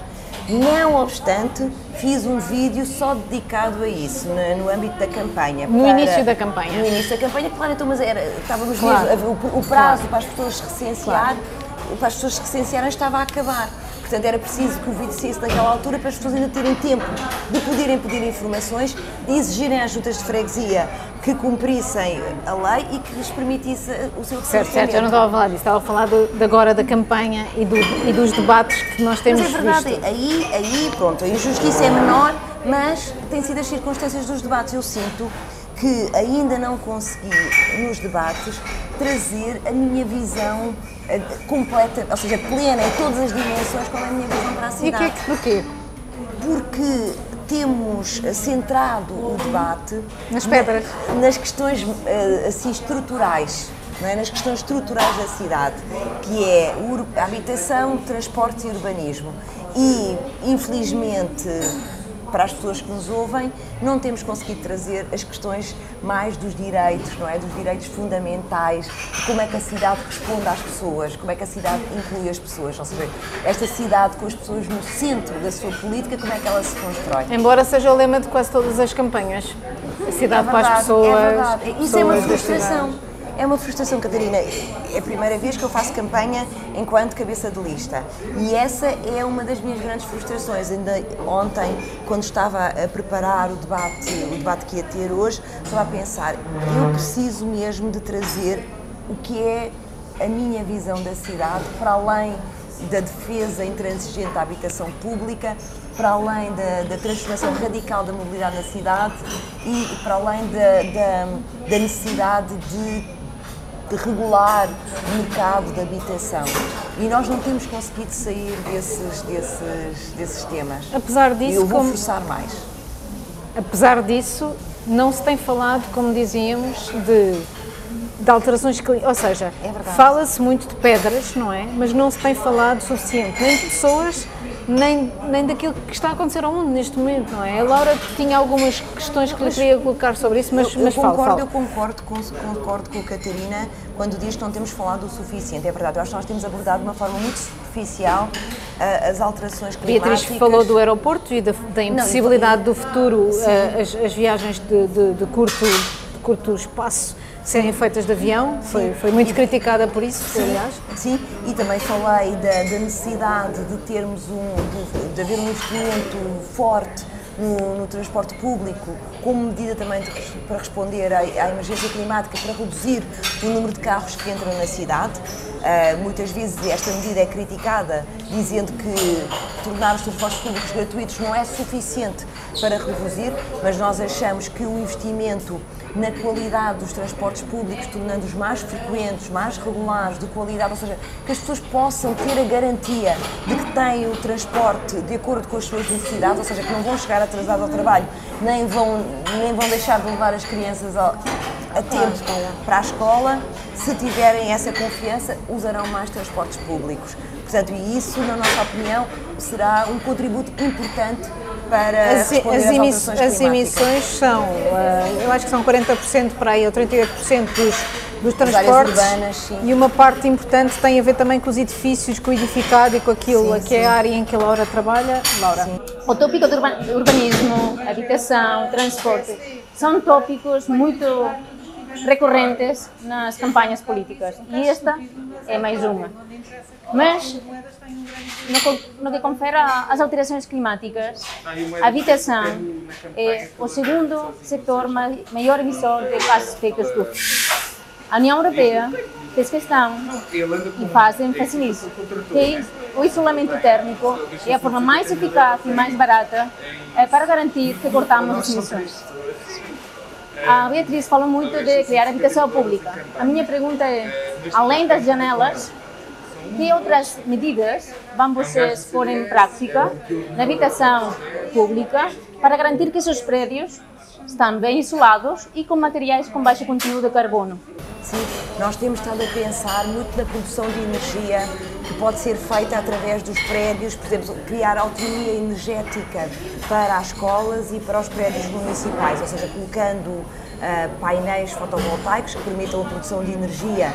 B: Não obstante, fiz um vídeo só dedicado a isso, no, no âmbito da campanha.
A: No para, início da campanha?
B: No início da campanha, claro, então, mas era, estávamos claro. mesmo, o, o prazo claro. para as pessoas recensear, claro. para as pessoas recensearem estava a acabar. Portanto, era preciso que o vídeo saísse naquela altura para as pessoas ainda terem tempo de poderem pedir informações, de exigirem às juntas de freguesia que cumprissem a lei e que lhes permitisse o seu
A: Certo, certo, eu não estava a falar disso, estava a falar de, de agora da campanha e, do, e, dos debates que nós temos
B: Mas é verdade,
A: visto.
B: Aí, aí, pronto, a injustiça é menor, mas tem sido as circunstâncias dos debates. Eu sinto que ainda não consegui, nos debates, trazer a minha visão eh, completa, ou seja, plena em todas as dimensões, qual é a minha visão para a cidade.
A: E que é porquê?
B: Porque temos centrado o debate
A: nas pedras,
B: nas questões eh, assim estruturais. É? nas questões estruturais da cidade, que é habitação, transporte e urbanismo. E, infelizmente, para as pessoas que nos ouvem, não temos conseguido trazer as questões mais dos direitos, não é? Dos direitos fundamentais, como é que a cidade responde às pessoas, como é que a cidade inclui as pessoas, ou seja, esta cidade com as pessoas no centro da sua política, como é que ela se constrói.
A: Embora seja o lema de quase todas as campanhas, a cidade é verdade, para as pessoas. É verdade.
B: Isso é uma frustração é uma frustração, Catarina. É a primeira vez que eu faço campanha enquanto cabeça de lista. E essa é uma das minhas grandes frustrações. Ainda ontem, quando estava a preparar o debate, o debate que ia ter hoje, estava a pensar, eu preciso mesmo de trazer o que é a minha visão da cidade para além da defesa intransigente da habitação pública, para além da, da, transformação radical da mobilidade na cidade e para além da, da, da necessidade de de regular o mercado de habitação. E nós não temos conseguido sair desses, desses, desses temas.
A: Apesar disso,
B: eu vou como... forçar mais.
A: Apesar disso, não se tem falado, como dizíamos, de, de alterações, ou seja, é fala-se muito de pedras, não é? Mas não se tem falado suficiente nem de pessoas nem, nem daquilo que está a acontecer ao mundo neste momento, não é? A Laura tinha algumas questões que lhe queria colocar sobre isso, mas,
B: eu,
A: mas
B: eu concordo,
A: fala,
B: Eu concordo com, concordo com a Catarina quando diz que não temos falado o suficiente. É verdade, eu acho que nós temos abordado de uma forma muito superficial uh, as alterações climáticas.
A: Beatriz falou do aeroporto e da, da impossibilidade não, do futuro, uh, as, as, viagens de, de, de curto, de curto espaço serem feitas de avião, foi, foi muito criticada por isso,
B: sim,
A: aliás.
B: Sim, e também falei da, da necessidade de termos um, de, de haver um investimento forte no, no, transporte público, como medida também de, para responder à, à, emergência climática, para reduzir o número de carros que entram na cidade. Uh, muitas vezes esta medida é criticada, dizendo que tornar os transportes públicos gratuitos não é suficiente para reduzir, mas nós achamos que o investimento na qualidade dos transportes públicos, tornando-os mais frequentes, mais regulares, de qualidade, ou seja, que as pessoas possam ter a garantia de que têm o transporte de acordo com as suas necessidades, ou seja, que não vão chegar atrasados ao trabalho, nem vão, nem vão deixar de levar as crianças ao, a tempo para a escola, se tiverem essa confiança, usarão mais transportes públicos. Portanto, e isso, na nossa opinião, será um contributo importante para as, as,
A: as emissões são, uh, eu acho que são 40% para aí, ou 38% dos, dos transportes
B: urbanas,
A: e uma parte importante tem a ver também com os edifícios, com o edificado e com aquilo sim, que sim. é a área em que a Laura trabalha. Laura. Sim.
C: O tópico do urbanismo, habitação, transporte, são tópicos muito recorrentes nas campanhas políticas e esta é mais uma. Mas no, que confere às alterações climáticas, a habitação é o segundo setor maior emissor de gases de efeito estufa. A União Europeia fez questão e faz ênfase nisso, que o isolamento térmico é a forma mais eficaz e mais barata é, para garantir que cortamos as emissões. A Beatriz falou muito de criar habitação pública. A minha pergunta é, além das janelas, que outras medidas vão vocês pôr em prática na habitação pública para garantir que esses prédios estão bem isolados e com materiais com baixo conteúdo de carbono?
B: Sim, nós temos estado a pensar muito na produção de energia que pode ser feita através dos prédios, por exemplo, criar autonomia energética para as escolas e para os prédios municipais, ou seja, colocando uh, painéis fotovoltaicos que permitam a produção de energia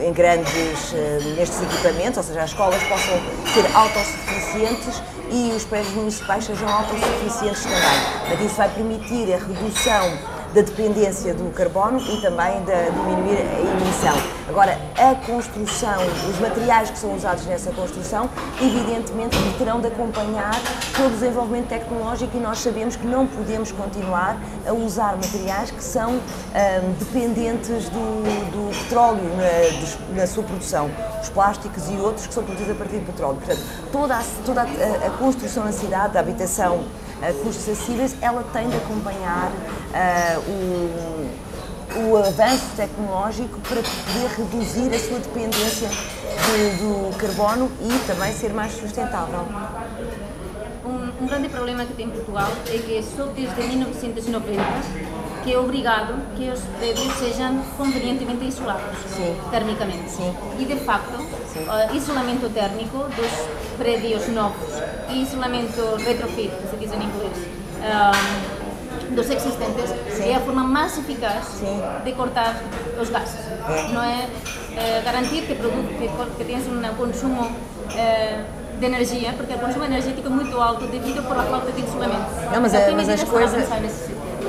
B: em grandes uh, nestes equipamentos, ou seja, as escolas possam ser autossuficientes e os prédios municipais sejam autossuficientes também. Portanto, isso vai permitir a redução da dependência do carbono e também de diminuir a emissão. Agora, a construção, os materiais que são usados nessa construção, evidentemente terão de acompanhar todo o desenvolvimento tecnológico e nós sabemos que não podemos continuar a usar materiais que são hum, dependentes do, do petróleo na, na, sua produção, os plásticos e outros que são produzidos a partir do petróleo. Portanto, toda a, toda a, a construção na cidade, da habitação, a custos acessíveis, ela tem de acompanhar uh, o, o avanço tecnológico para poder reduzir a sua dependência de, do carbono e também ser mais sustentável.
C: Um, um grande problema que tem Portugal é que só desde 1990 que é obrigado que os prédios sejam convenientemente isolados Sim. termicamente. Sim. E, de facto, uh, isolamento térmico dos prédios novos e isolamento retrofit, que se diz em inglês, um, dos existentes, Sim. é a forma mais eficaz de cortar os gases. É. Não é, é garantir que, produto, que, que tens um consumo é, de energia, porque o consumo energético é muito alto devido por a falta de isolamento.
B: Não, mas, é, mas as coisas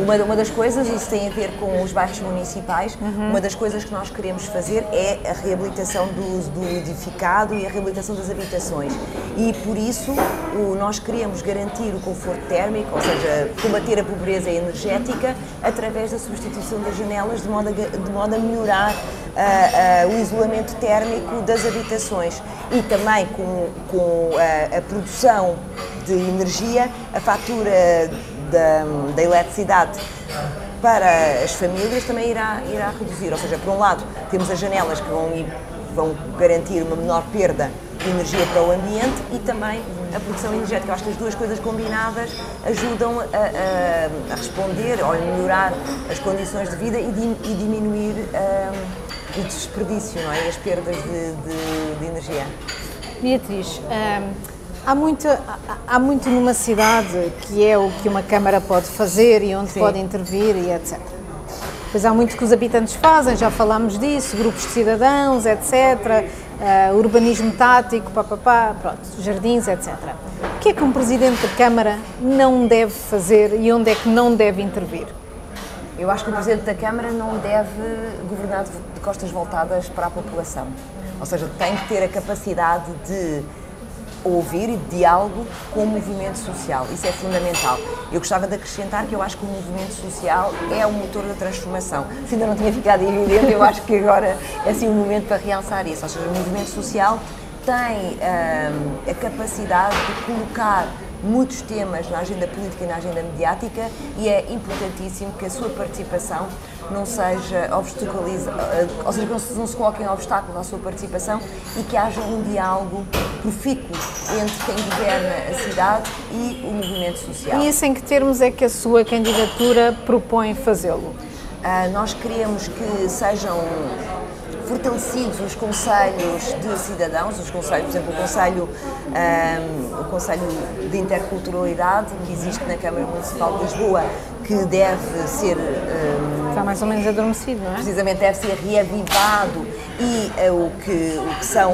B: uma, uma das coisas, isso tem a ver com os bairros municipais, uhum. uma das coisas que nós queremos fazer é a reabilitação do, do edificado e a reabilitação das habitações. E por isso o, nós queremos garantir o conforto térmico, ou seja, combater a pobreza energética através da substituição das janelas, de modo a, de modo a melhorar uh, uh, o isolamento térmico das habitações e também com, com a, a produção de energia, a fatura da, da eletricidade para as famílias também irá, irá reduzir. Ou seja, por um lado, temos as janelas que vão, vão garantir uma menor perda de energia para o ambiente e também a produção energética. Eu acho que as duas coisas combinadas ajudam a, a, a responder ou a melhorar as condições de vida e, de, e diminuir um, o desperdício não é? e as perdas de, de, de energia.
A: Beatriz, um Há muito, há muito numa cidade que é o que uma Câmara pode fazer e onde Sim. pode intervir e etc. Pois há muito que os habitantes fazem, já falámos disso, grupos de cidadãos, etc., uh, urbanismo tático, papapá, pronto, jardins, etc. O que é que um Presidente da Câmara não deve fazer e onde é que não deve intervir?
B: Eu acho que o Presidente da Câmara não deve governar de costas voltadas para a população. Ou seja, tem que ter a capacidade de ouvir e diálogo com o movimento social. Isso é fundamental. Eu gostava de acrescentar que eu acho que o movimento social é o motor da transformação. Se ainda não tinha ficado evidente, eu acho que agora é assim o um momento para realçar isso. Ou seja, o movimento social tem hum, a capacidade de colocar muitos temas na agenda política e na agenda mediática e é importantíssimo que a sua participação não seja obstaculizada, eh, ou seja, que não se, não se coloquem obstáculos à sua participação e que haja um diálogo profícuo entre quem governa a cidade e o movimento social.
A: E isso em que termos é que a sua candidatura propõe fazê-lo?
B: Uh, nós queremos que sejam fortalecidos os conselhos de cidadãos, os conselhos, por exemplo, o Conselho, um, o Conselho de Interculturalidade, que existe na Câmara Municipal de Lisboa, que deve ser. Um,
A: Está mais ou menos adormecido, não é?
B: Precisamente, deve ser reavivado e uh, o, que, o que são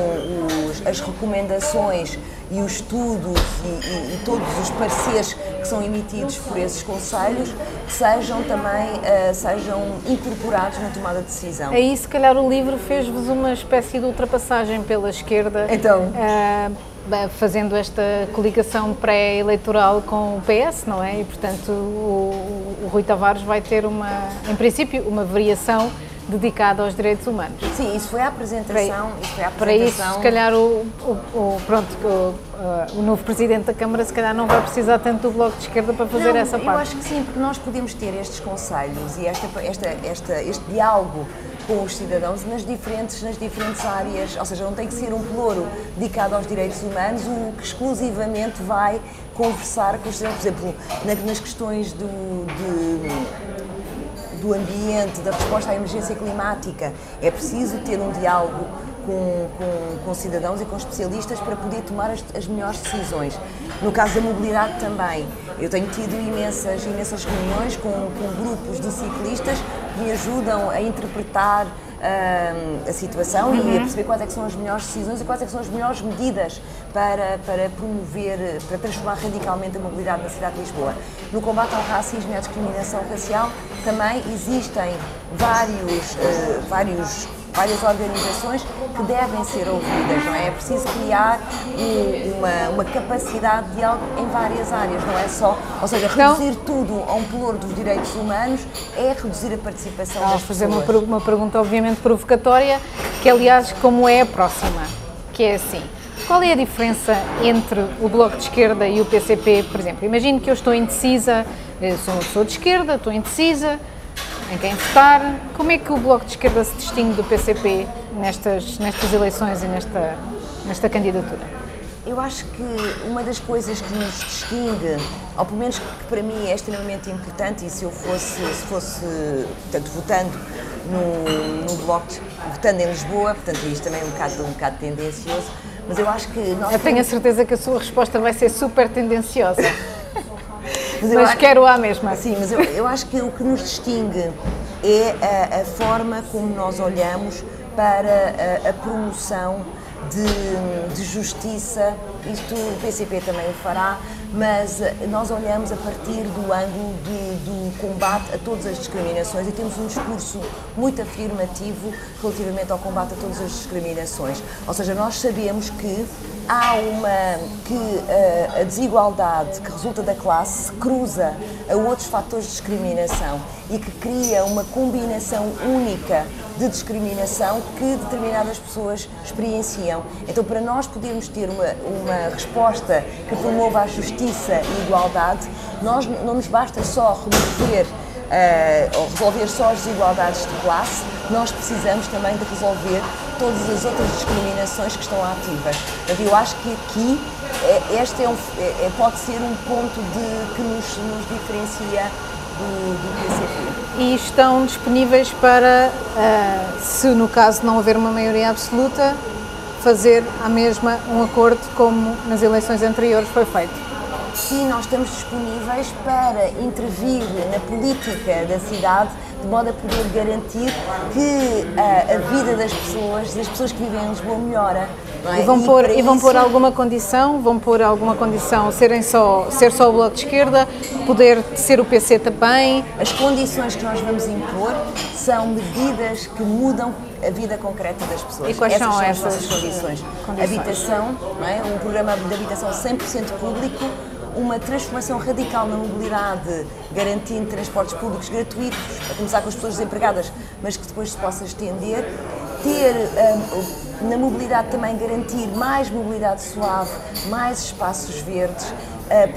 B: os, as recomendações e os estudos e, e, e, todos os pareceres que são emitidos por esses conselhos sejam também uh, sejam incorporados na tomada de decisão.
A: Aí, se calhar, o livro fez-vos uma espécie de ultrapassagem pela esquerda.
B: Então.
A: Uh, fazendo esta coligação pré-eleitoral com o PS, não é? E, portanto, o, o Rui Tavares vai ter uma, em princípio, uma variação dedicada aos direitos humanos.
B: Sim, isso foi a apresentação.
A: Para, isso, foi a apresentação. para isso, se calhar, o, o, o pronto, o, o, novo Presidente da Câmara, se calhar, não vai precisar tanto do Bloco de Esquerda para fazer
B: não,
A: essa parte.
B: Eu acho que sim, porque nós podemos ter estes conselhos e esta, esta, esta, este diálogo com os cidadãos nas diferentes, nas diferentes áreas, ou seja, não tem que ser um ploro dedicado aos direitos humanos, o que exclusivamente vai conversar com os cidadãos, por exemplo, nas questões do, de, do ambiente, da resposta à emergência climática. É preciso ter um diálogo com, com, com, cidadãos e com especialistas para poder tomar as, as, melhores decisões. No caso da mobilidade também, eu tenho tido imensas, imensas reuniões com, com grupos de ciclistas me ajudam a interpretar uh, a situação uhum. e a uhum. perceber quais é são as melhores decisões e quais é são as melhores medidas para, para promover, para transformar radicalmente a mobilidade na cidade de Lisboa. No combate ao racismo e à discriminação racial também existem vários, uh, vários várias organizações que devem ser ouvidas, não é? É preciso criar uma, uma capacidade de diálogo em várias áreas, não é só, ou seja, reduzir não. tudo a um pelour dos direitos humanos é reduzir a participação Vou das
A: fazer pessoas. fazer uma, uma pergunta obviamente provocatória, que aliás como é a próxima, que é assim, qual é a diferença entre o Bloco de Esquerda e o PCP, por exemplo? Imagino que eu estou indecisa, sou uma pessoa de esquerda, estou indecisa, em quem votar. Como é que o Bloco de Esquerda se distingue do PCP nestas, nestas eleições e nesta, nesta candidatura?
B: Eu acho que uma das coisas que nos distingue, ou pelo menos que para mim é extremamente importante, e se eu fosse, se fosse portanto, votando no, no Bloco, votando em Lisboa, portanto isto também é um bocado, um bocado tendencioso, mas eu acho que nós...
A: Eu tenho a certeza que a sua resposta vai ser super tendenciosa. Mas, mas quero a mesma.
B: Sim, mas eu, eu acho que o que nos distingue é a, a forma como nós olhamos para a, a promoção de, de, justiça, isto o PCP também o fará, mas nós olhamos a partir do ângulo de, do combate a todas as discriminações e temos um discurso muito afirmativo relativamente ao combate a todas as discriminações. Ou seja, nós sabemos que há uma que a, a desigualdade que resulta da classe se cruza a outros fatores de discriminação e que cria uma combinação única de discriminação que determinadas pessoas experienciam. Então, para nós podermos ter uma, uma resposta que promova a justiça e a igualdade, nós não nos basta só remover uh, ou resolver só as desigualdades de classe, nós precisamos também de resolver todas as outras discriminações que estão ativas. Portanto, eu acho que aqui é, este é um, é, é, pode ser um ponto de, que nos, nos diferencia do, do PCP.
A: E estão disponíveis para, uh, se no caso não houver uma maioria absoluta, fazer a mesma um acordo como nas eleições anteriores foi feito?
B: Sim, nós estamos disponíveis para intervir na política da cidade de modo a poder garantir que a, ah, a vida das pessoas, das pessoas que vivem em Lisboa, melhora.
A: É? E vão, e pôr, e vão isso... pôr alguma condição? Vão pôr alguma condição? Serem só, ser só o Bloco de Esquerda? Poder ser o PC também?
B: As condições que nós vamos impor são medidas que mudam a vida concreta das pessoas.
A: E quais
B: essas
A: são,
B: essas condições? condições? Habitação, é? um programa de habitação 100% público, uma transformação radical na mobilidade, garantindo transportes públicos gratuitos, a começar com as pessoas desempregadas, mas que depois se possa estender, ter um, na mobilidade também garantir mais mobilidade suave, mais espaços verdes,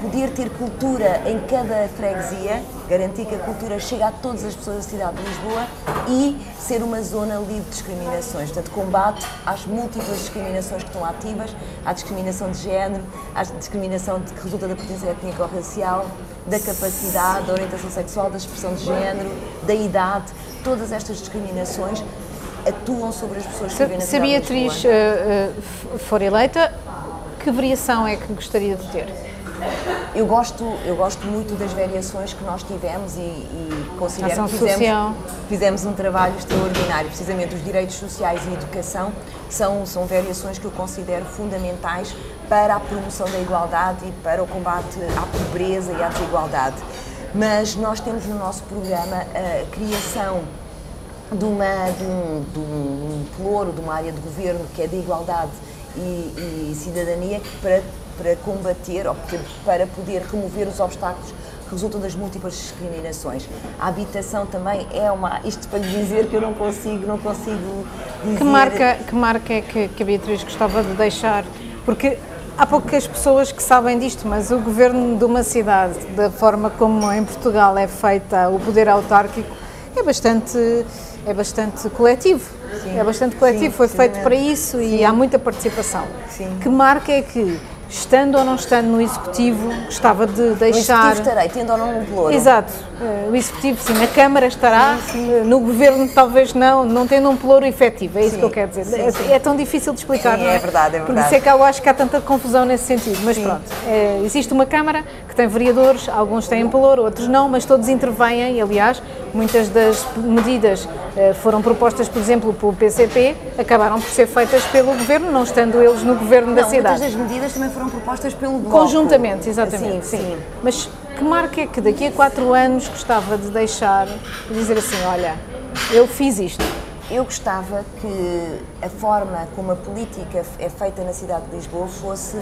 B: poder ter cultura em cada freguesia, garantir que a cultura chega a todas as pessoas da cidade de Lisboa e ser uma zona livre de discriminações, portanto combate às múltiplas discriminações que estão ativas, à discriminação de género, à discriminação que resulta da potência étnica ou racial, da capacidade, da orientação sexual, da expressão de género, da idade, todas estas discriminações atuam sobre as pessoas que vivem na
A: Se a Beatriz uh, for eleita, que variação é que gostaria de ter?
B: Eu gosto, eu gosto muito das variações que nós tivemos e, e considero que fizemos, fizemos, um trabalho extraordinário. Precisamente os direitos sociais e educação são, são variações que eu considero fundamentais para a promoção da igualdade e para o combate à pobreza e à desigualdade. Mas nós temos no nosso programa a criação de, uma, de, um, de um ploro, de uma área de governo que é de igualdade e, e cidadania para, para combater ou para poder remover os obstáculos que resultam das múltiplas discriminações. A habitação também é uma. Isto para lhe dizer que eu não consigo, não consigo dizer.
A: Que marca, que marca é que, que a Beatriz gostava de deixar? Porque há poucas pessoas que sabem disto, mas o governo de uma cidade, da forma como em Portugal é feita o poder autárquico, é bastante é bastante coletivo. Sim. É bastante coletivo, Sim, foi feito para isso Sim. e há muita participação. Que marca é que estando ou não estando no Executivo, gostava de deixar.
B: executivo estarei, tendo ou não um pelouro.
A: Exato, Eh, o Executivo sim, na Câmara estará, eh, no Governo talvez não, não tendo um pelouro efetivo, é isso
B: Sim,
A: que eu quero dizer.
B: sim,
A: É-
B: sim.
A: É, tão difícil de explicar,
B: Sim,
A: não
B: é verdade, é
A: Por
B: verdade.
A: isso é que eu acho que há tanta confusão nesse sentido, mas pronto, eh, existe uma Câmara que tem vereadores, alguns têm pelouro, outros não, mas todos intervêm, aliás, muitas das medidas eh, foram propostas, por exemplo, pelo PCP, acabaram por ser feitas pelo Governo, não estando eles no Governo da
B: Não,
A: cidade.
B: muitas das medidas também foram propostas pelo Bloco.
A: Conjuntamente, exatamente.
B: Sim, sim.
A: Mas que marca é que daqui a quatro anos gostava de deixar e dizer assim: olha, eu fiz isto?
B: Eu gostava que a forma como a política é feita na cidade de Lisboa fosse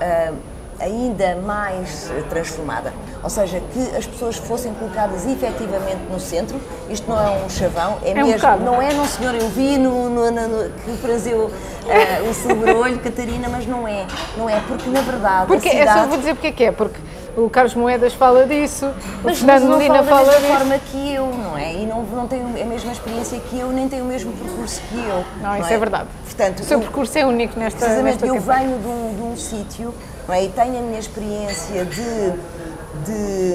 B: ah, ainda mais eh, transformada. Ou seja, que as pessoas fossem colocadas efetivamente no centro. Isto não é um chavão, é,
A: É um
B: mesmo.
A: bocado.
B: não é, não senhor, eu vi no, no- no- que franzeu ah, o sobrolho, Catarina, mas não é. Não é, porque na verdade
A: Porque
B: a
A: é só
B: cidade...
A: vou dizer porque é que é, porque o Carlos Moedas fala disso, o
B: Mas,
A: Fernando
B: mas não
A: Medina
B: fala
A: fala
B: mesma
A: disso.
B: forma que eu, não é? E não, não tem a mesma experiência que eu, nem tem o mesmo percurso que eu.
A: Não, isso é verdade.
B: Portanto,
A: O seu
B: eu-
A: percurso é único nesta,
B: precisamente
A: nesta
B: eu
A: campanha.
B: venho de um, de um sítio não é? e tenho a minha experiência de, de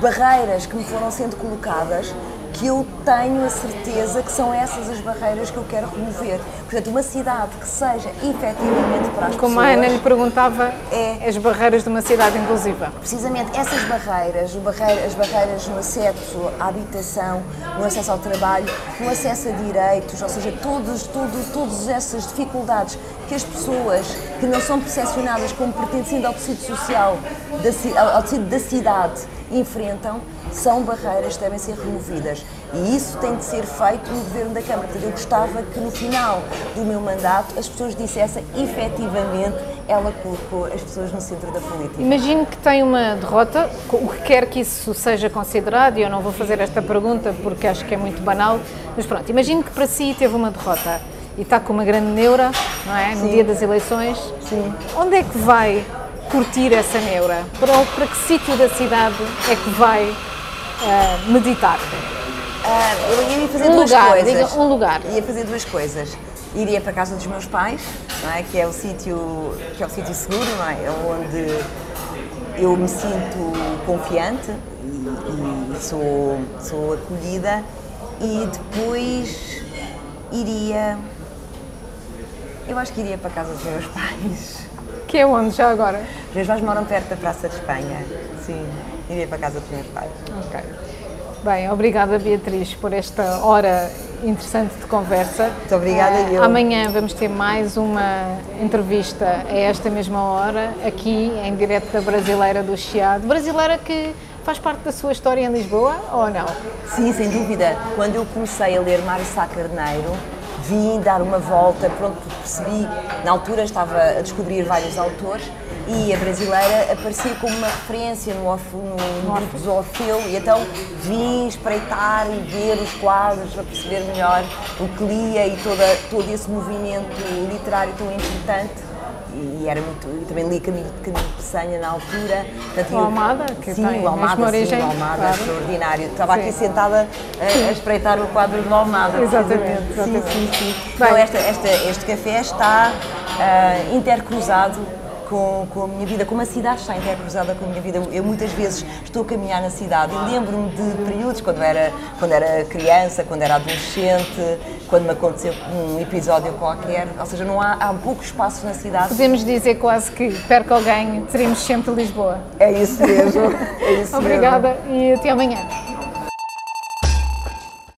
B: barreiras que me foram sendo colocadas que eu tenho a certeza que são essas as barreiras que eu quero remover. Portanto, uma cidade que seja efetivamente para as
A: Como a
B: pessoas...
A: Ana lhe perguntava,
B: É.
A: as barreiras de uma cidade inclusiva.
B: Precisamente essas barreiras, as barreiras no acesso à habitação, no acesso ao trabalho, no acesso a direitos, ou seja, todos, tudo, todas essas dificuldades que as pessoas que não são percepcionadas como pertencendo ao tecido social, ao tecido da cidade, enfrentam, são barreiras que devem ser removidas. E isso tem de ser feito no governo da Câmara. Portanto, eu gostava que no final do meu mandato as pessoas dissessem efetivamente ela colocou as pessoas no centro da política.
A: Imagino que tem uma derrota, o que quer que isso seja considerado, e eu não vou fazer esta pergunta porque acho que é muito banal, mas pronto, imagino que para si teve uma derrota e está com uma grande neura, não é? No
B: Sim.
A: dia das eleições.
B: Sim.
A: Onde é que vai curtir essa neura? Para, para que sítio da cidade é que vai ah, meditar?
B: Ah, eu ia fazer
A: Um
B: duas
A: lugar,
B: coisas.
A: diga um lugar.
B: Ia fazer duas coisas. Iria para a casa dos meus pais, é? que é o sítio que é o sítio seguro, é? É onde eu me sinto confiante e, e sou, sou acolhida. E depois iria. Eu acho que iria para a casa dos meus pais.
A: Que é onde já agora?
B: Os meus pais moram perto da Praça de Espanha. Sim, iria para a casa dos meus pais.
A: Ok. Bem, obrigada Beatriz por esta hora interessante de conversa.
B: Muito obrigada,
A: Eh,
B: eu.
A: Amanhã vamos ter mais uma entrevista a esta mesma hora, aqui em direto da Brasileira do Chiado. Brasileira que faz parte da sua história em Lisboa ou não?
B: Sim, sem dúvida. Quando eu comecei a ler Mário Sá Carneiro, vim dar uma volta, pronto, percebi, na altura estava a descobrir vários autores e a brasileira aparecia como uma referência no, Orf- no, no Orfeu e então vim espreitar e ver os quadros para perceber melhor o que lia e toda, todo esse movimento literário tão importante e era muito, eu também li Camilo, Camilo de Peçanha na altura. Portanto,
A: O Almada, que
B: sim,
A: tem
B: o Almada, sim,
A: origem,
B: o Almada,
A: claro.
B: extraordinário. Estava aqui
A: Sim.
B: sentada a, a espreitar o quadro do Almada.
A: Exatamente, exatamente.
B: Sim, sim, sim.
A: Bem.
B: Então, esta, esta, este café está ah, intercruzado com, com a minha vida, como a cidade está intercruzada com a minha vida. Eu muitas vezes estou a caminhar na cidade e lembro-me de períodos quando era, quando era criança, quando era adolescente, quando me aconteceu um episódio qualquer. Ou seja, não há, há pouco espaço na cidade.
A: Podemos dizer quase que perca alguém, teremos sempre Lisboa.
B: É isso mesmo. É isso mesmo.
A: Obrigada e até amanhã.